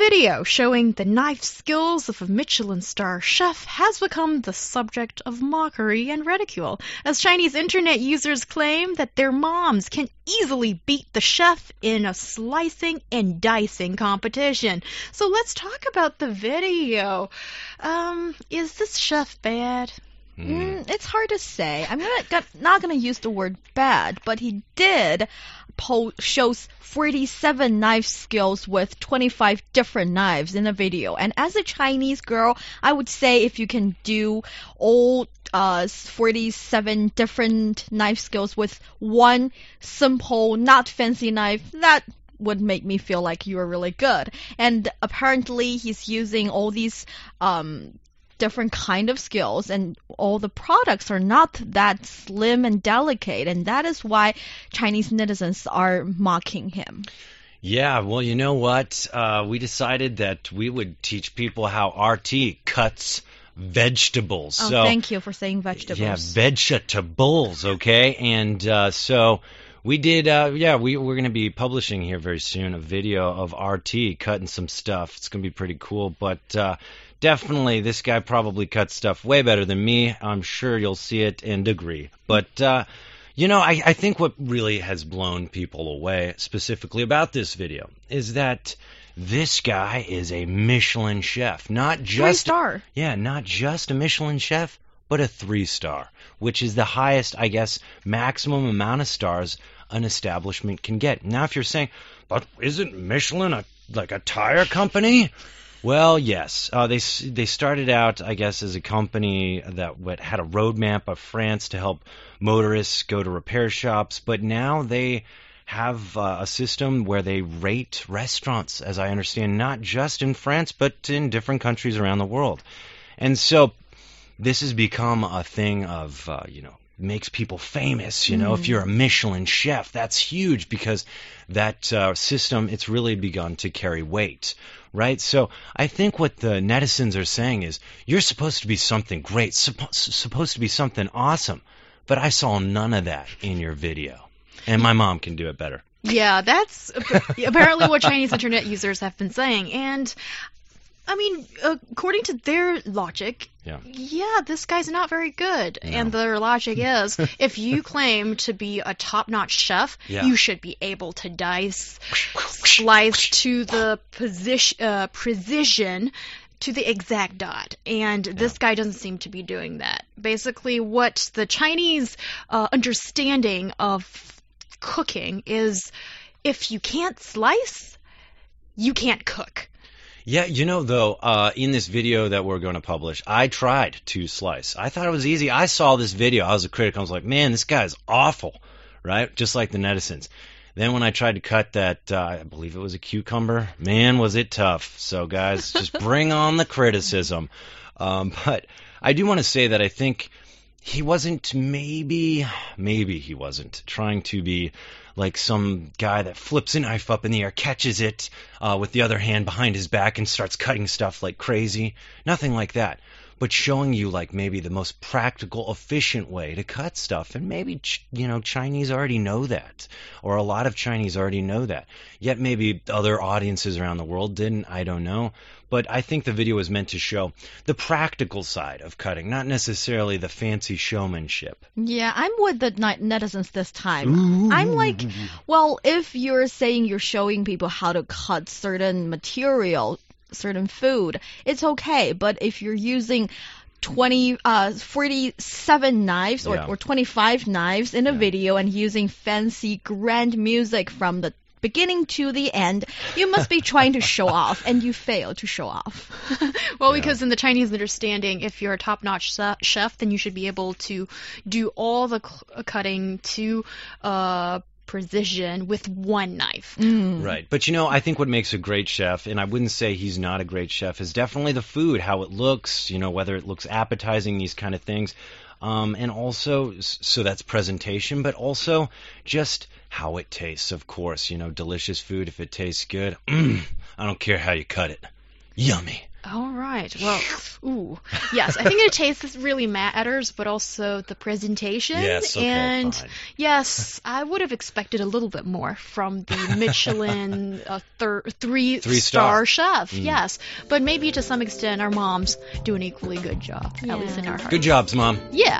Video showing the knife skills of a Michelin star chef has become the subject of mockery and ridicule, as Chinese internet users claim that their moms can easily beat the chef in a slicing and dicing competition. So let's talk about the video. Um, is this chef bad? Mm, it's hard to say. I'm gonna not gonna use the word bad, but he did shows 47 knife skills with 25 different knives in a video. And as a Chinese girl, I would say if you can do all uh, 47 different knife skills with one simple, not fancy knife, that would make me feel like you are really good. And apparently he's using all these um, different kind of skills and all the products are not that slim and delicate and that is why Chinese netizens are mocking him. Yeah, well, you know what? Uh, we decided that we would teach people how RT cuts vegetables. Oh, so, thank you for saying vegetables. Yeah, vegetables, okay? And uh, so we did, uh, yeah, we, we're going to be publishing here very soon a video of RT cutting some stuff. It's going to be pretty cool, but uh, definitely this guy probably cuts stuff way better than me. I'm sure you'll see it and agree. But uh, you know, I, I think what really has blown people away, specifically about this video, is that this guy is a Michelin chef, not just three star. Yeah, not just a Michelin chef, but a three star, which is the highest, I guess, maximum amount of stars an establishment can get. Now, if you're saying, but isn't Michelin a like a tire company? Well, yes. Uh, they they started out, I guess, as a company that had a roadmap of France to help motorists go to repair shops, but now they have uh, a system where they rate restaurants, as I understand, not just in France, but in different countries around the world. And so this has become a thing of, uh, you know, makes people famous. You know, mm. if you're a Michelin chef, that's huge because that uh, system it's really begun to carry weight, right? So I think what the netizens are saying is you're supposed to be something great, suppo- supposed to be something awesome, but I saw none of that in your video, and my mom can do it better. Yeah, that's apparently what Chinese internet users have been saying. And I mean, according to their logic, yeah, yeah this guy's not very good. No. And their logic is if you claim to be a top notch chef, yeah. you should be able to dice, slice to the position, uh, precision to the exact dot. And yeah. this guy doesn't seem to be doing that. Basically, what the Chinese uh, understanding of cooking is if you can't slice, you can't cook. Yeah, you know, though, uh, in this video that we're going to publish, I tried to slice. I thought it was easy. I saw this video. I was a critic. I was like, man, this guy's awful, right? Just like the netizens. Then when I tried to cut that, uh, I believe it was a cucumber, man, was it tough. So, guys, just bring on the criticism. Um, but I do want to say that I think he wasn't maybe, maybe he wasn't trying to be like some guy that flips a knife up in the air, catches it uh, with the other hand behind his back, and starts cutting stuff like crazy. Nothing like that. But showing you like maybe the most practical, efficient way to cut stuff, and maybe you know Chinese already know that, or a lot of Chinese already know that. Yet maybe other audiences around the world didn't. I don't know but I think the video was meant to show the practical side of cutting, not necessarily the fancy showmanship. Yeah, I'm with the netizens this time. Ooh. I'm like, well, if you're saying you're showing people how to cut certain material, certain food, it's okay. But if you're using 20 uh 47 knives or, yeah. or 25 knives in a yeah. video and using fancy grand music from the beginning to the end, you must be trying to show off, and you fail to show off. well, yeah. because in the Chinese understanding, if you're a top-notch chef, then you should be able to do all the cutting to uh, precision with one knife. Mm. Right. But you know, I think what makes a great chef, and I wouldn't say he's not a great chef, is definitely the food, how it looks, you know, whether it looks appetizing, these kind of things. Um, and also, so that's presentation, but also just how it tastes, of course. You know, delicious food, if it tastes good, mm, I don't care how you cut it. Yummy. All right. Well, ooh, yes. I think the taste really matters, but also the presentation. Yes. Okay, and fine. yes, I would have expected a little bit more from the Michelin uh, thir- three, Three star. chef. Mm. Yes, but maybe to some extent our moms do an equally good job, at least in our heart. Good jobs, mom. Yeah.